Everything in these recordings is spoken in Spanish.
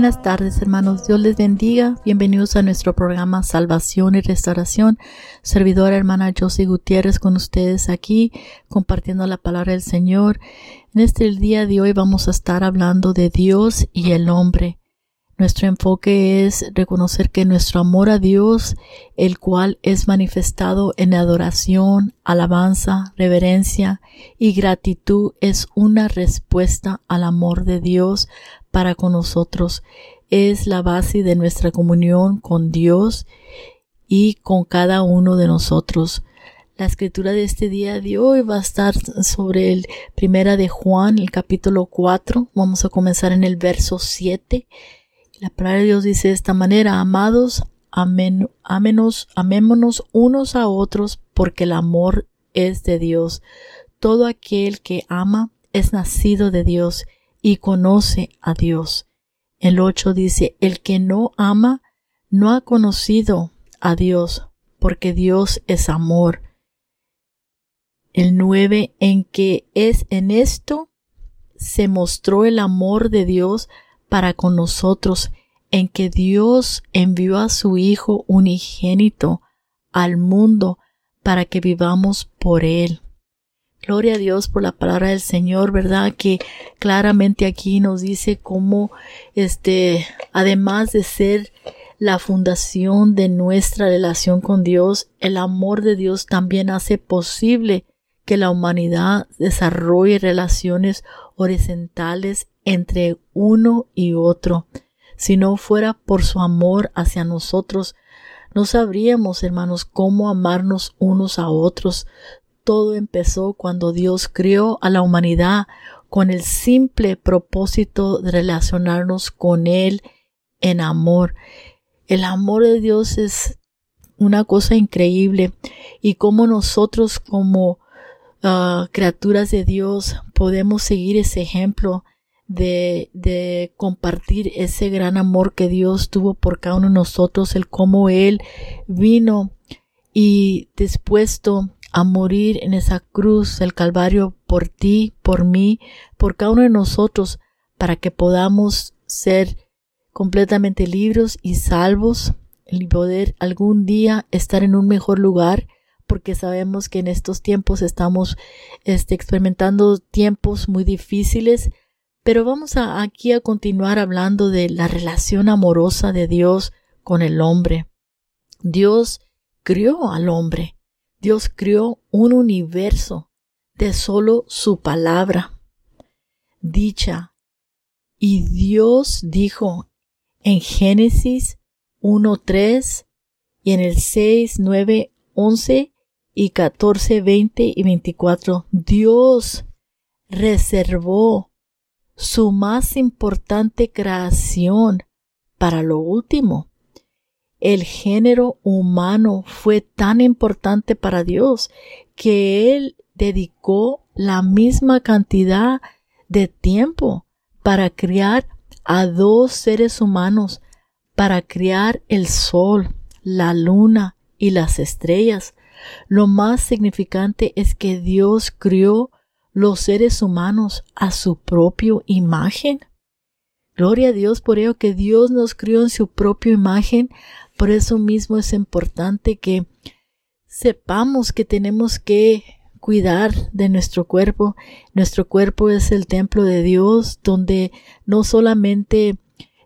Buenas tardes hermanos, Dios les bendiga. Bienvenidos a nuestro programa Salvación y Restauración. Servidora hermana Josie Gutiérrez con ustedes aquí compartiendo la palabra del Señor. En este día de hoy vamos a estar hablando de Dios y el hombre. Nuestro enfoque es reconocer que nuestro amor a Dios, el cual es manifestado en adoración, alabanza, reverencia y gratitud, es una respuesta al amor de Dios para con nosotros. Es la base de nuestra comunión con Dios y con cada uno de nosotros. La escritura de este día de hoy va a estar sobre el primera de Juan, el capítulo 4. Vamos a comenzar en el verso 7 la palabra de Dios dice de esta manera, amados, amémonos unos a otros porque el amor es de Dios. Todo aquel que ama es nacido de Dios y conoce a Dios. El 8 dice, el que no ama no ha conocido a Dios porque Dios es amor. El 9 en que es en esto se mostró el amor de Dios para con nosotros en que Dios envió a su Hijo unigénito al mundo para que vivamos por Él. Gloria a Dios por la palabra del Señor, ¿verdad? Que claramente aquí nos dice cómo, este, además de ser la fundación de nuestra relación con Dios, el amor de Dios también hace posible que la humanidad desarrolle relaciones horizontales entre uno y otro. Si no fuera por su amor hacia nosotros, no sabríamos, hermanos, cómo amarnos unos a otros. Todo empezó cuando Dios crió a la humanidad con el simple propósito de relacionarnos con Él en amor. El amor de Dios es una cosa increíble y cómo nosotros como Ah, criaturas de Dios podemos seguir ese ejemplo de, de compartir ese gran amor que Dios tuvo por cada uno de nosotros, el cómo Él vino y dispuesto a morir en esa cruz del Calvario por ti, por mí, por cada uno de nosotros, para que podamos ser completamente libres y salvos y poder algún día estar en un mejor lugar porque sabemos que en estos tiempos estamos este, experimentando tiempos muy difíciles, pero vamos a, aquí a continuar hablando de la relación amorosa de Dios con el hombre. Dios crió al hombre. Dios crió un universo de solo su palabra dicha. Y Dios dijo en Génesis 1.3 y en el 6, 9, 11 y 14, 20 y 24, Dios reservó su más importante creación para lo último. El género humano fue tan importante para Dios que Él dedicó la misma cantidad de tiempo para criar a dos seres humanos, para criar el sol, la luna y las estrellas, lo más significante es que Dios crió los seres humanos a su propia imagen. Gloria a Dios por ello que Dios nos crió en su propia imagen. Por eso mismo es importante que sepamos que tenemos que cuidar de nuestro cuerpo. Nuestro cuerpo es el templo de Dios donde no solamente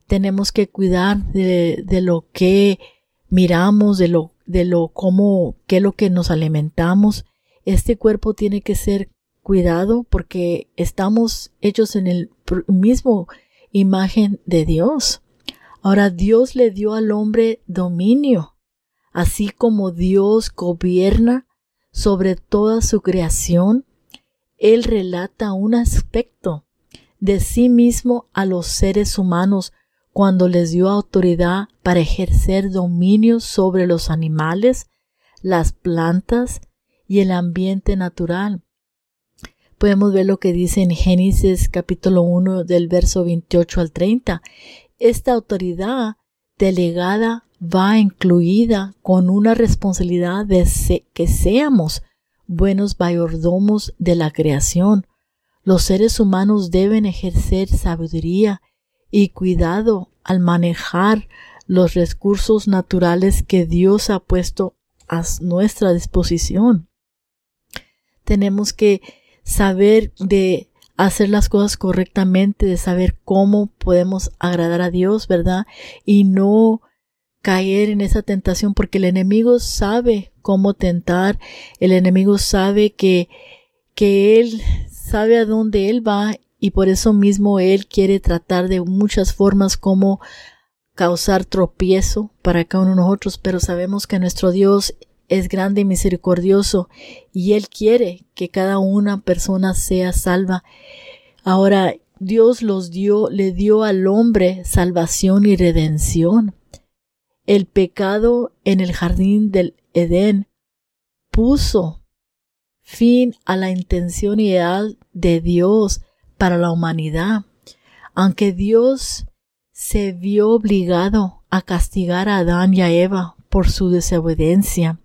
tenemos que cuidar de, lo que miramos, de lo de lo cómo, qué es lo que nos alimentamos. Este cuerpo tiene que ser cuidado porque estamos hechos en el mismo imagen de Dios. Ahora Dios le dio al hombre dominio, así como Dios gobierna sobre toda su creación. Él relata un aspecto de sí mismo a los seres humanos cuando les dio autoridad para ejercer dominio sobre los animales, las plantas y el ambiente natural. Podemos ver lo que dice en Génesis capítulo 1 del verso 28 al 30. Esta autoridad delegada va incluida con una responsabilidad de que seamos buenos mayordomos de la creación. Los seres humanos deben ejercer sabiduría y cuidado al manejar los recursos naturales que Dios ha puesto a nuestra disposición. Tenemos que saber de hacer las cosas correctamente, de saber cómo podemos agradar a Dios, ¿verdad? Y no caer en esa tentación porque el enemigo sabe cómo tentar, el enemigo sabe que, que él sabe a dónde él va y por eso mismo él quiere tratar de muchas formas como causar tropiezo para cada uno de nosotros, pero sabemos que nuestro Dios es grande y misericordioso y Él quiere que cada una persona sea salva. Ahora, Dios los dio, le dio al hombre salvación y redención. El pecado en el jardín del Edén puso fin a la intención ideal de Dios para la humanidad. Aunque Dios se vio obligado a castigar a Adán y a Eva por su desobediencia,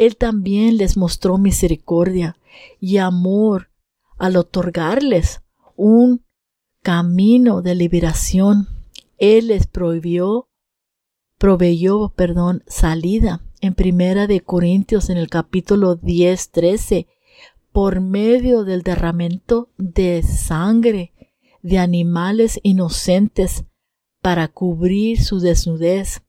Él también les mostró misericordia y amor al otorgarles un camino de liberación. Él les prohibió proveyó, perdón, salida en Primera de Corintios en el capítulo 10, 13, por medio del derramamiento de sangre de animales inocentes para cubrir su desnudez.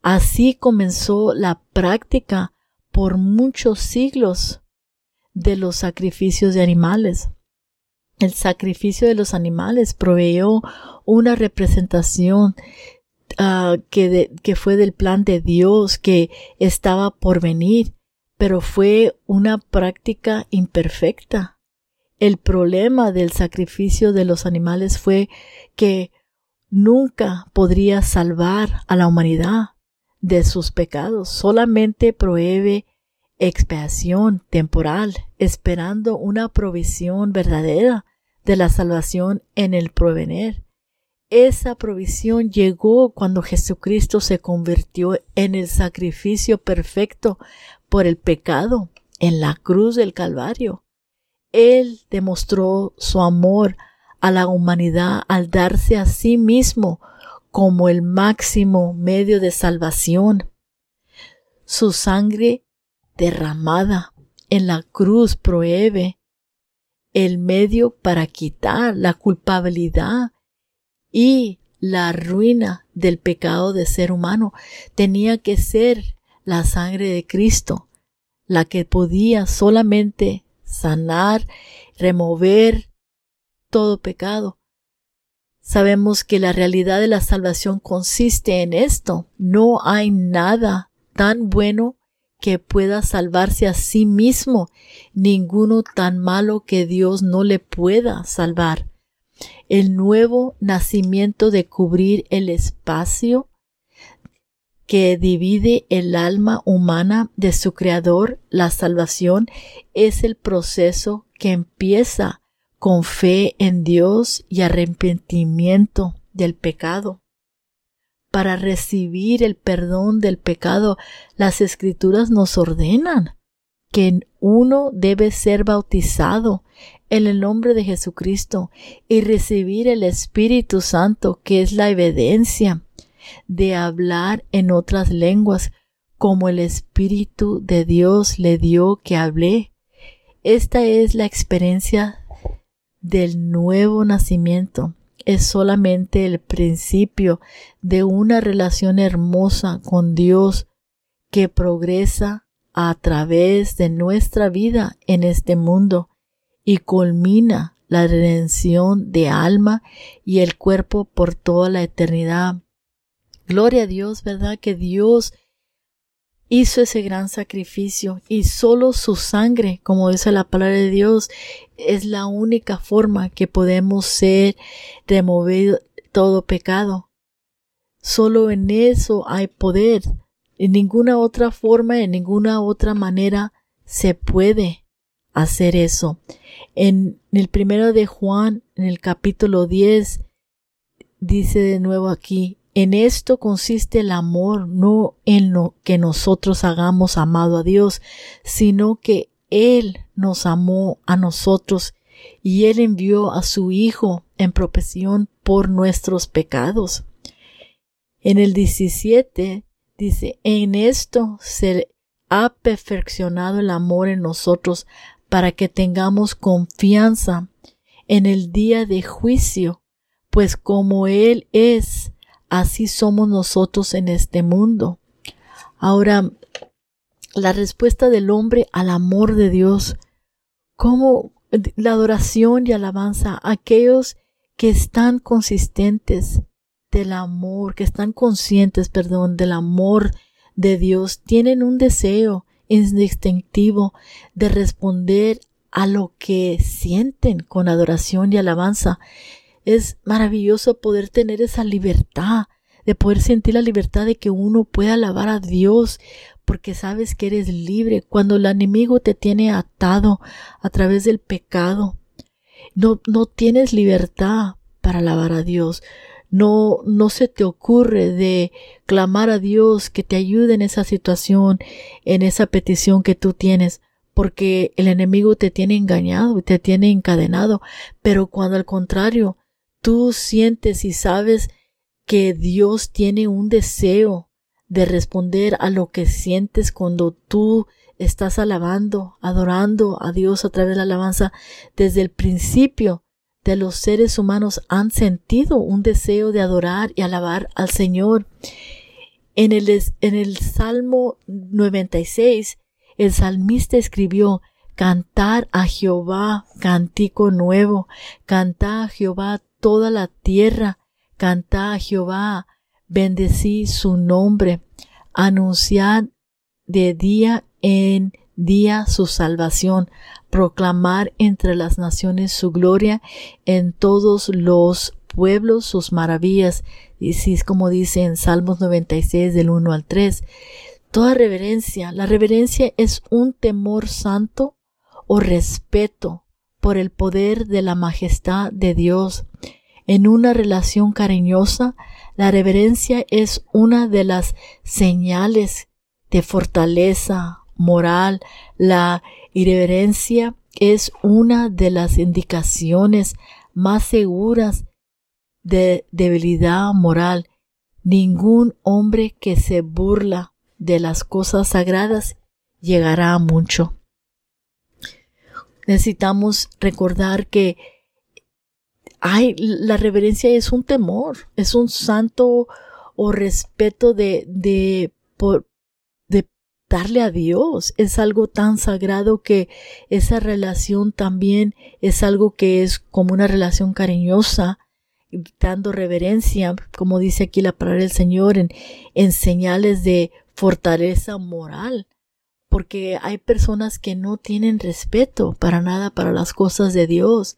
Así comenzó la práctica por muchos siglos de los sacrificios de animales. El sacrificio de los animales proveyó una representación Ah, que, que fue del plan de Dios que estaba por venir, pero fue una práctica imperfecta. El problema del sacrificio de los animales fue que nunca podría salvar a la humanidad de sus pecados, solamente prohíbe expiación temporal, esperando una provisión verdadera de la salvación en el provenir. Esa provisión llegó cuando Jesucristo se convirtió en el sacrificio perfecto por el pecado en la cruz del Calvario. Él demostró su amor a la humanidad al darse a sí mismo como el máximo medio de salvación. Su sangre derramada en la cruz prohíbe el medio para quitar la culpabilidad y la ruina del pecado de ser humano tenía que ser la sangre de Cristo, la que podía solamente sanar, remover todo pecado. Sabemos que la realidad de la salvación consiste en esto. No hay nada tan bueno que pueda salvarse a sí mismo, ninguno tan malo que Dios no le pueda salvar el nuevo nacimiento de cubrir el espacio que divide el alma humana de su creador, la salvación, es el proceso que empieza con fe en Dios y arrepentimiento del pecado. Para recibir el perdón del pecado, las escrituras nos ordenan que uno debe ser bautizado en el nombre de Jesucristo y recibir el Espíritu Santo, que es la evidencia de hablar en otras lenguas, como el Espíritu de Dios le dio que hablé. Esta es la experiencia del nuevo nacimiento. Es solamente el principio de una relación hermosa con Dios que progresa a través de nuestra vida en este mundo y culmina la redención de alma y el cuerpo por toda la eternidad. Gloria a Dios, ¿verdad? Que Dios hizo ese gran sacrificio y solo su sangre, como dice la palabra de Dios, es la única forma que podemos ser removido todo pecado. Solo en eso hay poder. En ninguna otra forma, en ninguna otra manera se puede hacer eso. En el primero de Juan, en el capítulo 10, dice de nuevo aquí, en esto consiste el amor, no en lo que nosotros hagamos amado a Dios, sino que Él nos amó a nosotros y Él envió a su Hijo en propiciación por nuestros pecados. En el 17 dice, en esto se ha perfeccionado el amor en nosotros para que tengamos confianza en el día de juicio, pues como Él es, así somos nosotros en este mundo. Ahora, la respuesta del hombre al amor de Dios, como la adoración y alabanza aquellos que están consistentes del amor, que están conscientes, perdón, del amor de Dios, tienen un deseo instintivo de responder a lo que sienten con adoración y alabanza. Es maravilloso poder tener esa libertad, de poder sentir la libertad de que uno pueda alabar a Dios, porque sabes que eres libre cuando el enemigo te tiene atado a través del pecado. No, no tienes libertad para alabar a Dios. No, no se te ocurre de clamar a Dios que te ayude en esa situación, en esa petición que tú tienes, porque el enemigo te tiene engañado y te tiene encadenado. Pero cuando al contrario, tú sientes y sabes que Dios tiene un deseo de responder a lo que sientes cuando tú estás alabando, adorando a Dios a través de la alabanza desde el principio de los seres humanos han sentido un deseo de adorar y alabar al Señor. En el, en el Salmo 96 el salmista escribió, Cantar a Jehová cantico nuevo, cantad a Jehová toda la tierra, cantad a Jehová, bendecí su nombre, anunciad de día en día su salvación, proclamar entre las naciones su gloria, en todos los pueblos sus maravillas, y si es como dice en Salmos 96 del 1 al 3, Toda reverencia, la reverencia es un temor santo o respeto por el poder de la majestad de Dios. En una relación cariñosa, la reverencia es una de las señales de fortaleza moral. La irreverencia es una de las indicaciones más seguras de debilidad moral. Ningún hombre que se burla de las cosas sagradas llegará a mucho. Necesitamos recordar que hay, la reverencia es un temor, es un santo o respeto de, de, por, de darle a Dios. Es algo tan sagrado que esa relación también es algo que es como una relación cariñosa, dando reverencia, como dice aquí la palabra del Señor, en, en señales de fortaleza moral, porque hay personas que no tienen respeto para nada para las cosas de Dios,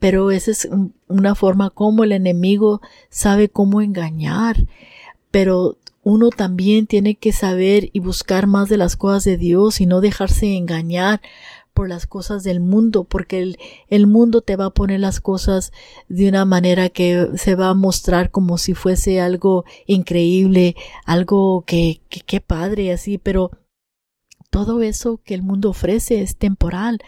pero esa es una forma como el enemigo sabe cómo engañar, pero uno también tiene que saber y buscar más de las cosas de Dios y no dejarse engañar por las cosas del mundo, porque el, mundo te va a poner las cosas de una manera que se va a mostrar como si fuese algo increíble, algo que, que, que padre, así, pero todo eso que el mundo ofrece es temporal.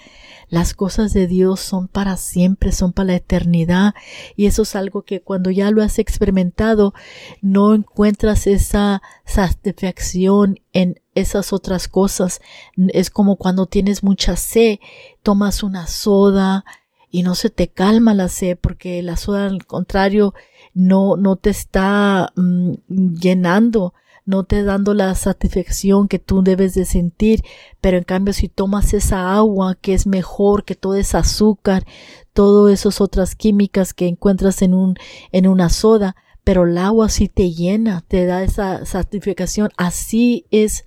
Las cosas de Dios son para siempre, son para la eternidad. Y eso es algo que cuando ya lo has experimentado, no encuentras esa satisfacción en esas otras cosas. Es como cuando tienes mucha sed, tomas una soda y no se te calma la sed porque la soda al contrario no, no te está mm, llenando no te dando la satisfacción que tú debes de sentir, pero en cambio si tomas esa agua que es mejor que todo ese azúcar, todas esas otras químicas que encuentras en un, en una soda, pero el agua sí te llena, te da esa satisfacción, así es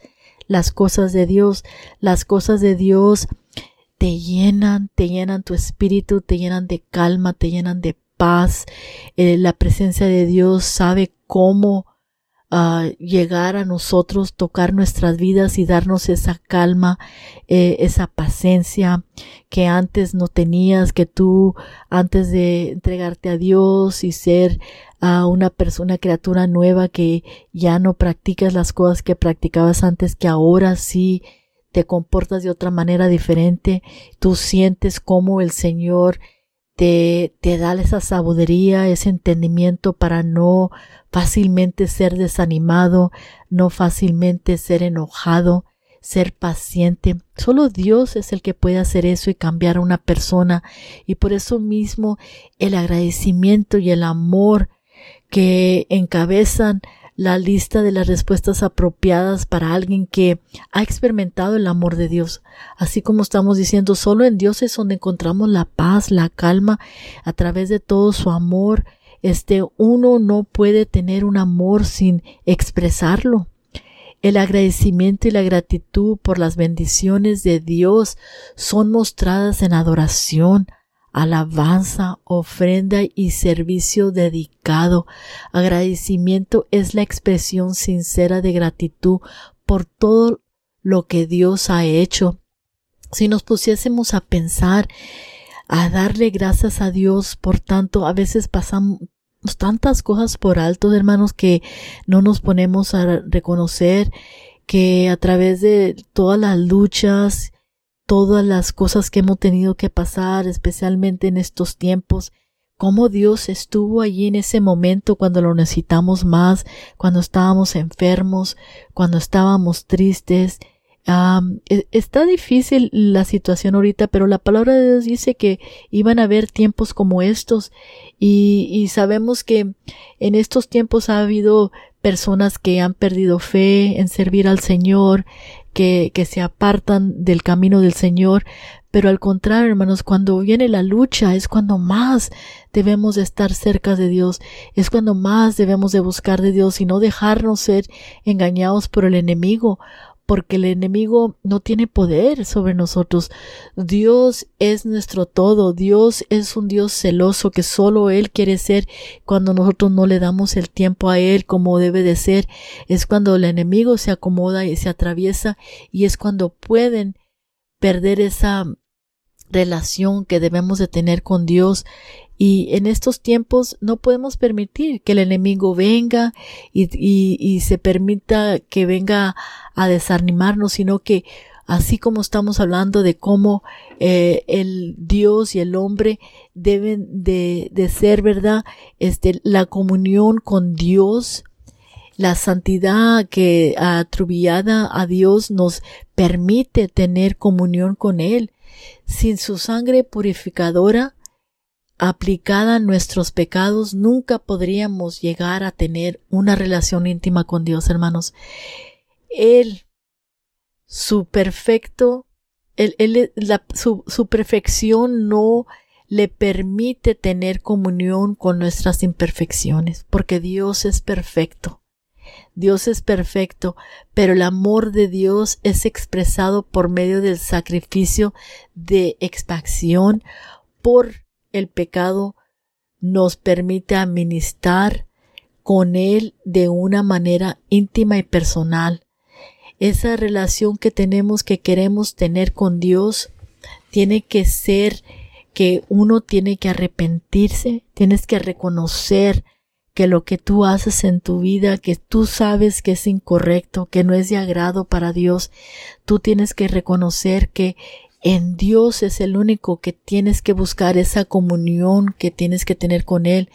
las cosas de Dios, las cosas de Dios te llenan, te llenan tu espíritu, te llenan de calma, te llenan de paz. Eh, la presencia de Dios sabe cómo llegar a nosotros, tocar nuestras vidas y darnos esa calma, eh, esa paciencia que antes no tenías, que tú antes de entregarte a Dios y ser a una persona, criatura nueva que ya no practicas las cosas que practicabas antes, que ahora sí te comportas de otra manera diferente, tú sientes cómo el Señor te, te da esa sabiduría, ese entendimiento para no fácilmente ser desanimado, no fácilmente ser enojado, ser paciente. Solo Dios es el que puede hacer eso y cambiar a una persona. Y por eso mismo el agradecimiento y el amor que encabezan la lista de las respuestas apropiadas para alguien que ha experimentado el amor de Dios. Así como estamos diciendo, solo en Dios es donde encontramos la paz, la calma, a través de todo su amor. Este, uno no puede tener un amor sin expresarlo. El agradecimiento y la gratitud por las bendiciones de Dios son mostradas en adoración, alabanza, ofrenda y servicio dedicado. Agradecimiento es la expresión sincera de gratitud por todo lo que Dios ha hecho. Si nos pusiésemos a pensar, a darle gracias a Dios por tanto, a veces pasamos, tantas cosas por alto, hermanos, que no nos ponemos a reconocer que a través de todas las luchas, todas las cosas que hemos tenido que pasar, especialmente en estos tiempos, cómo Dios estuvo allí en ese momento cuando lo necesitamos más, cuando estábamos enfermos, cuando estábamos tristes, e, está difícil la situación ahorita, pero la palabra de Dios dice que iban a haber tiempos como estos y, y sabemos que en estos tiempos ha habido personas que han perdido fe en servir al Señor, que, que se apartan del camino del Señor, pero al contrario, hermanos, cuando viene la lucha es cuando más debemos de estar cerca de Dios, es cuando más debemos de buscar de Dios y no dejarnos ser engañados por el enemigo, porque el enemigo no tiene poder sobre nosotros. Dios es nuestro todo, Dios es un Dios celoso que solo Él quiere ser cuando nosotros no le damos el tiempo a Él como debe de ser. Es cuando el enemigo se acomoda y se atraviesa y es cuando pueden perder esa relación que debemos de tener con Dios y en estos tiempos no podemos permitir que el enemigo venga y, y, se permita que venga a desanimarnos, sino que así como estamos hablando de cómo eh, el Dios y el hombre deben de, de ser, ¿verdad? Este, la comunión con Dios, la santidad que atribuyada a Dios nos permite tener comunión con Él. Sin su sangre purificadora, aplicada a nuestros pecados, nunca podríamos llegar a tener una relación íntima con Dios, hermanos. Él, su perfecto, su perfección no le permite tener comunión con nuestras imperfecciones, porque Dios es perfecto. Dios es perfecto, pero el amor de Dios es expresado por medio del sacrificio de expiación por el pecado nos permite administrar con Él de una manera íntima y personal. Esa relación que tenemos, que queremos tener con Dios, tiene que ser que uno tiene que arrepentirse, tienes que reconocer que lo que tú haces en tu vida, que tú sabes que es incorrecto, que no es de agrado para Dios, tú tienes que reconocer que en Dios es el único que tienes que buscar esa comunión que tienes que tener con Él,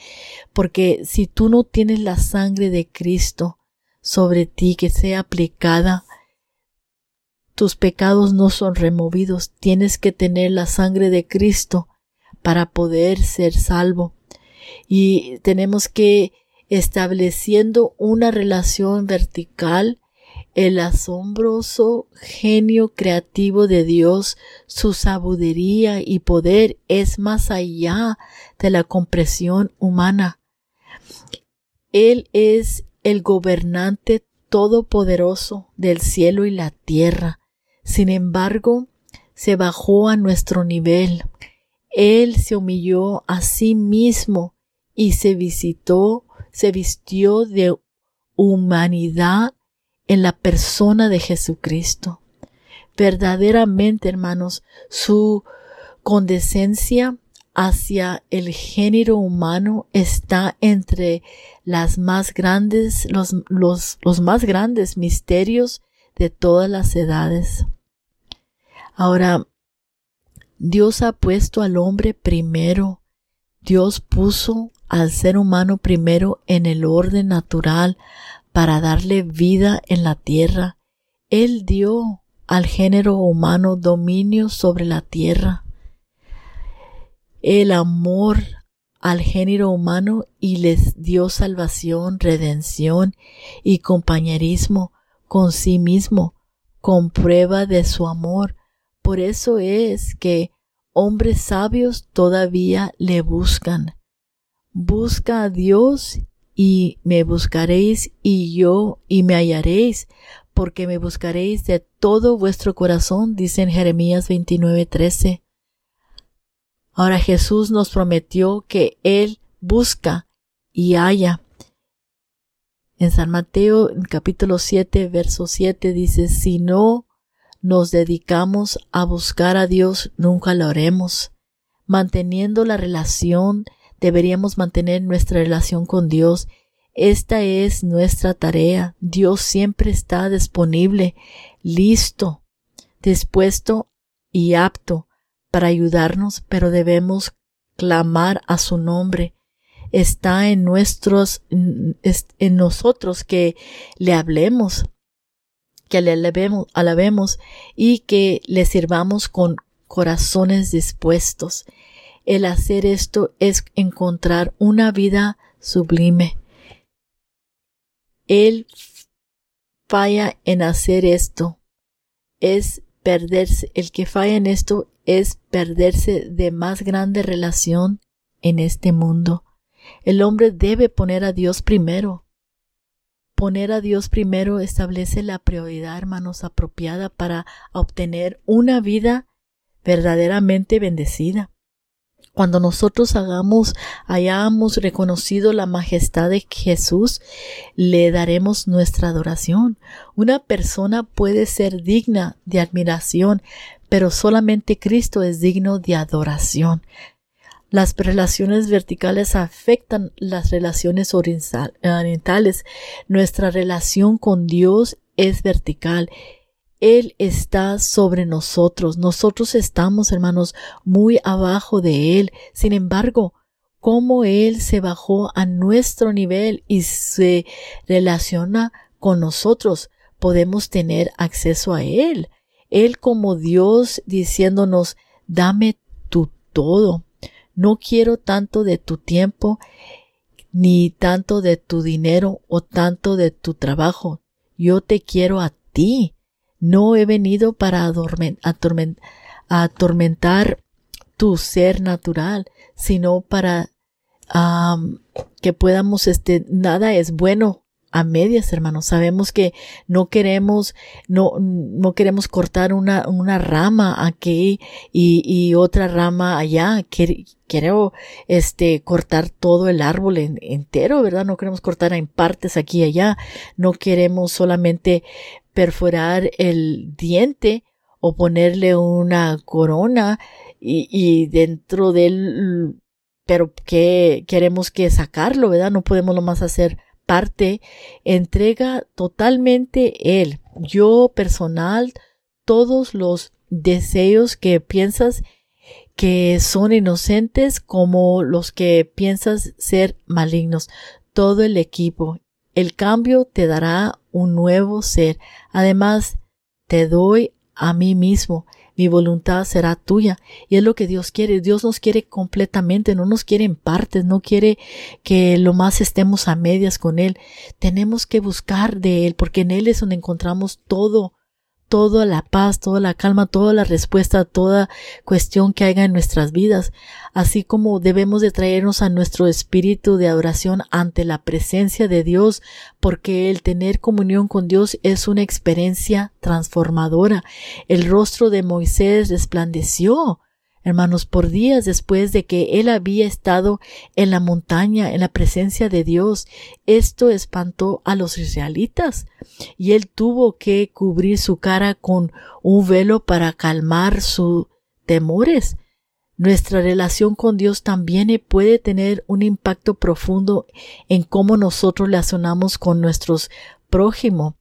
porque si tú no tienes la sangre de Cristo sobre ti que sea aplicada, tus pecados no son removidos, tienes que tener la sangre de Cristo para poder ser salvo. Y tenemos que estableciendo una relación vertical el asombroso genio creativo de Dios, su sabiduría y poder es más allá de la compresión humana. Él es el gobernante todopoderoso del cielo y la tierra. Sin embargo, se bajó a nuestro nivel. Él se humilló a sí mismo y se visitó, se vistió de humanidad en la persona de Jesucristo. Verdaderamente, hermanos, su condescencia hacia el género humano está entre las más grandes, los, los, los más grandes misterios de todas las edades. Ahora, Dios ha puesto al hombre primero. Dios puso al ser humano primero en el orden natural para darle vida en la tierra. Él dio al género humano dominio sobre la tierra. El amor al género humano y les dio salvación, redención y compañerismo con sí mismo, con prueba de su amor. Por eso es que hombres sabios todavía le buscan. Busca a Dios y me buscaréis y yo y me hallaréis, porque me buscaréis de todo vuestro corazón, dice en Jeremías 29:13. Ahora Jesús nos prometió que Él busca y halla. En San Mateo, en capítulo 7, verso 7, dice, si no nos dedicamos a buscar a Dios, nunca lo haremos. Manteniendo la relación, deberíamos mantener nuestra relación con Dios. Esta es nuestra tarea. Dios siempre está disponible, listo, dispuesto y apto para ayudarnos, pero debemos clamar a su nombre. Está en nuestros, en nosotros que le hablemos, que le alabemos, alabemos y que le sirvamos con corazones dispuestos. El hacer esto es encontrar una vida sublime. Él falla en hacer esto. Es perderse, el que falla en esto es perderse de más grande relación en este mundo. El hombre debe poner a Dios primero. Poner a Dios primero establece la prioridad, hermanos, apropiada para obtener una vida verdaderamente bendecida. Cuando nosotros hagamos, hayamos reconocido la majestad de Jesús, le daremos nuestra adoración. Una persona puede ser digna de admiración, pero solamente Cristo es digno de adoración. Las relaciones verticales afectan las relaciones orientales. Nuestra relación con Dios es vertical él está sobre nosotros. Nosotros estamos, hermanos, muy abajo de Él. Sin embargo, cómo Él se bajó a nuestro nivel y se relaciona con nosotros, podemos tener acceso a Él. Él como Dios diciéndonos, dame tu todo. No quiero tanto de tu tiempo, ni tanto de tu dinero o tanto de tu trabajo. Yo te quiero a ti. No he venido para atormentar tu ser natural, sino para que podamos, este, nada es bueno a medias, hermanos. Sabemos que no queremos, no, no queremos cortar una, rama aquí y, otra rama allá. Quiero, este, cortar todo el árbol entero, ¿verdad? No queremos cortar en partes aquí y allá. No queremos solamente perforar el diente o ponerle una corona y, y dentro del pero que queremos que sacarlo, ¿verdad? No podemos lo más hacer parte, entrega totalmente él, yo personal, todos los deseos que piensas que son inocentes como los que piensas ser malignos, todo el equipo. El cambio te dará un nuevo ser. Además, te doy a mí mismo. Mi voluntad será tuya. Y es lo que Dios quiere. Dios nos quiere completamente, no nos quiere en partes, no quiere que lo más estemos a medias con Él. Tenemos que buscar de Él, porque en Él es donde encontramos todo toda la paz, toda la calma, toda la respuesta a toda cuestión que haya en nuestras vidas, así como debemos de traernos a nuestro espíritu de adoración ante la presencia de Dios, porque el tener comunión con Dios es una experiencia transformadora. El rostro de Moisés resplandeció hermanos, por días después de que él había estado en la montaña, en la presencia de Dios. Esto espantó a los israelitas y él tuvo que cubrir su cara con un velo para calmar sus temores. Nuestra relación con Dios también puede tener un impacto profundo en cómo nosotros relacionamos con nuestros prójimos.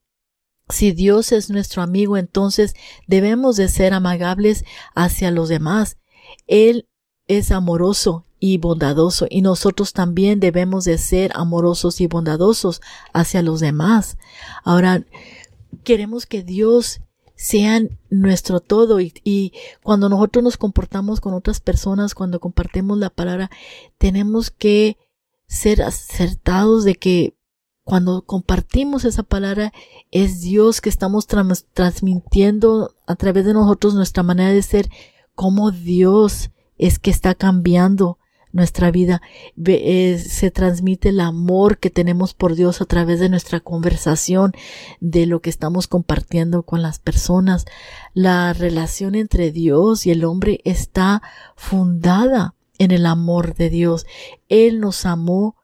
Si Dios es nuestro amigo, entonces debemos de ser amagables hacia los demás. Él es amoroso y bondadoso y nosotros también debemos de ser amorosos y bondadosos hacia los demás. Ahora, queremos que Dios sea nuestro todo y, cuando nosotros nos comportamos con otras personas, cuando compartimos la palabra, tenemos que ser acertados de que cuando compartimos esa palabra es Dios que estamos transmitiendo a través de nosotros nuestra manera de ser, como Dios es que está cambiando nuestra vida. Eh, se transmite el amor que tenemos por Dios a través de nuestra conversación, de lo que estamos compartiendo con las personas. La relación entre Dios y el hombre está fundada en el amor de Dios. Él nos amó,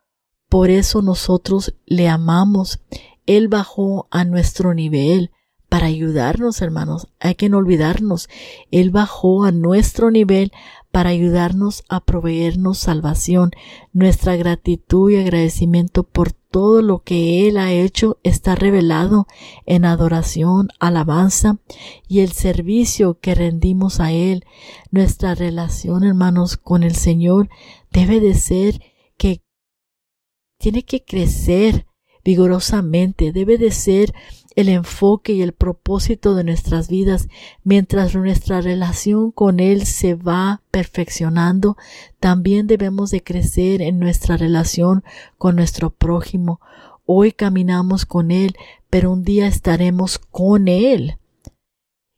por eso nosotros le amamos. Él bajó a nuestro nivel para ayudarnos, hermanos. Hay que no olvidarnos. Él bajó a nuestro nivel para ayudarnos a proveernos salvación. Nuestra gratitud y agradecimiento por todo lo que Él ha hecho está revelado en adoración, alabanza y el servicio que rendimos a Él. Nuestra relación, hermanos, con el Señor debe de ser que tiene que crecer vigorosamente, debe de ser el enfoque y el propósito de nuestras vidas, mientras nuestra relación con Él se va perfeccionando, también debemos de crecer en nuestra relación con nuestro prójimo. Hoy caminamos con Él, pero un día estaremos con Él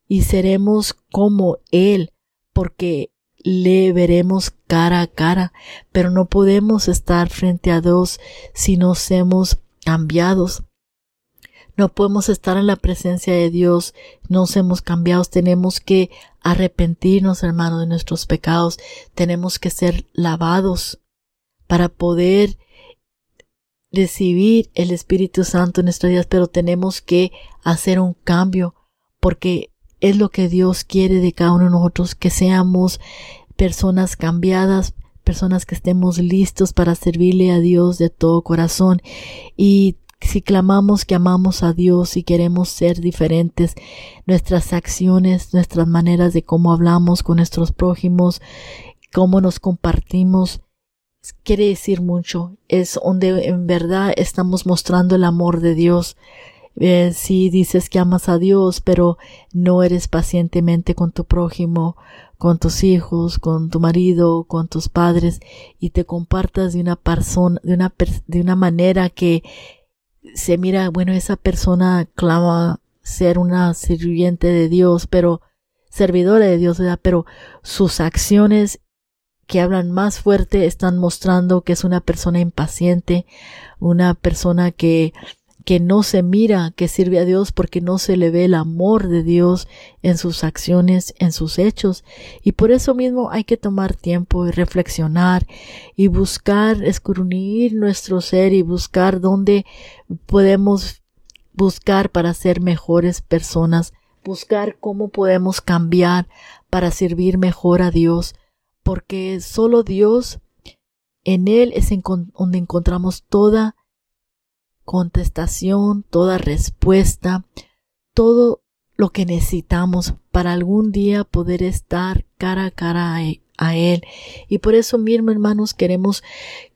y seremos como Él, porque le veremos cara a cara, pero no podemos estar frente a Dios si nos hemos cambiados. No podemos estar en la presencia de Dios, nos hemos cambiado, tenemos que arrepentirnos, hermano, de nuestros pecados, tenemos que ser lavados para poder recibir el Espíritu Santo en nuestras vidas, pero tenemos que hacer un cambio porque es lo que Dios quiere de cada uno de nosotros, que seamos personas cambiadas, personas que estemos listos para servirle a Dios de todo corazón. Y si clamamos que amamos a Dios y queremos ser diferentes, nuestras acciones, nuestras maneras de cómo hablamos con nuestros prójimos, cómo nos compartimos, quiere decir mucho. Es donde en verdad estamos mostrando el amor de Dios. Eh, si dices que amas a Dios, pero no eres pacientemente con tu prójimo, con tus hijos, con tu marido, con tus padres, y te compartas de una persona, de una, de una manera que se mira, bueno, esa persona clama ser una sirviente de Dios, pero servidora de Dios, ¿verdad? Pero sus acciones que hablan más fuerte están mostrando que es una persona impaciente, una persona que que no se mira que sirve a Dios porque no se le ve el amor de Dios en sus acciones, en sus hechos. Y por eso mismo hay que tomar tiempo y reflexionar y buscar, escurrir nuestro ser y buscar dónde podemos buscar para ser mejores personas, buscar cómo podemos cambiar para servir mejor a Dios, porque solo Dios, en Él es donde encontramos toda contestación, toda respuesta, todo lo que necesitamos para algún día poder estar cara a cara a, Él. Y por eso mismo, hermanos, queremos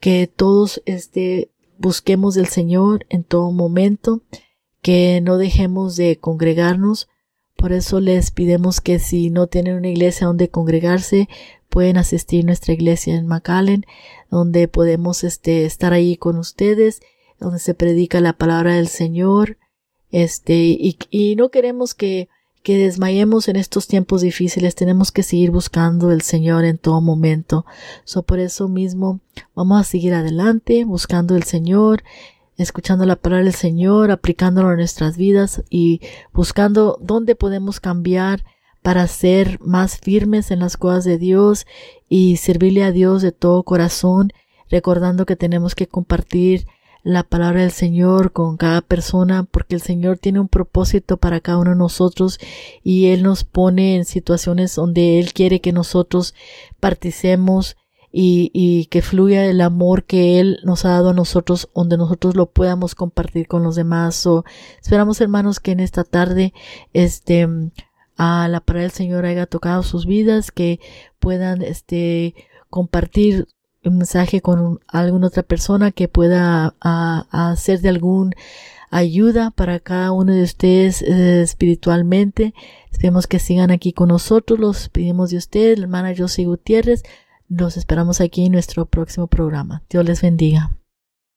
que todos este, busquemos del Señor en todo momento, que no dejemos de congregarnos. Por eso les pidemos que si no tienen una iglesia donde congregarse, pueden asistir a nuestra iglesia en McAllen, donde podemos este, estar ahí con ustedes donde se predica la palabra del Señor, este, y, y no queremos que, que desmayemos en estos tiempos difíciles, tenemos que seguir buscando el Señor en todo momento. So, por eso mismo vamos a seguir adelante, buscando el Señor, escuchando la palabra del Señor, aplicándolo en nuestras vidas y buscando dónde podemos cambiar para ser más firmes en las cosas de Dios y servirle a Dios de todo corazón, recordando que tenemos que compartir la palabra del Señor con cada persona porque el Señor tiene un propósito para cada uno de nosotros y Él nos pone en situaciones donde Él quiere que nosotros participemos y, y, que fluya el amor que Él nos ha dado a nosotros, donde nosotros lo podamos compartir con los demás. O esperamos, hermanos, que en esta tarde, este, a la palabra del Señor haya tocado sus vidas, que puedan, este, compartir un mensaje con alguna otra persona que pueda hacer de algún ayuda para cada uno de ustedes eh, espiritualmente. Esperemos que sigan aquí con nosotros. Los pedimos de ustedes, hermana Josie Gutiérrez. Los esperamos aquí en nuestro próximo programa. Dios les bendiga.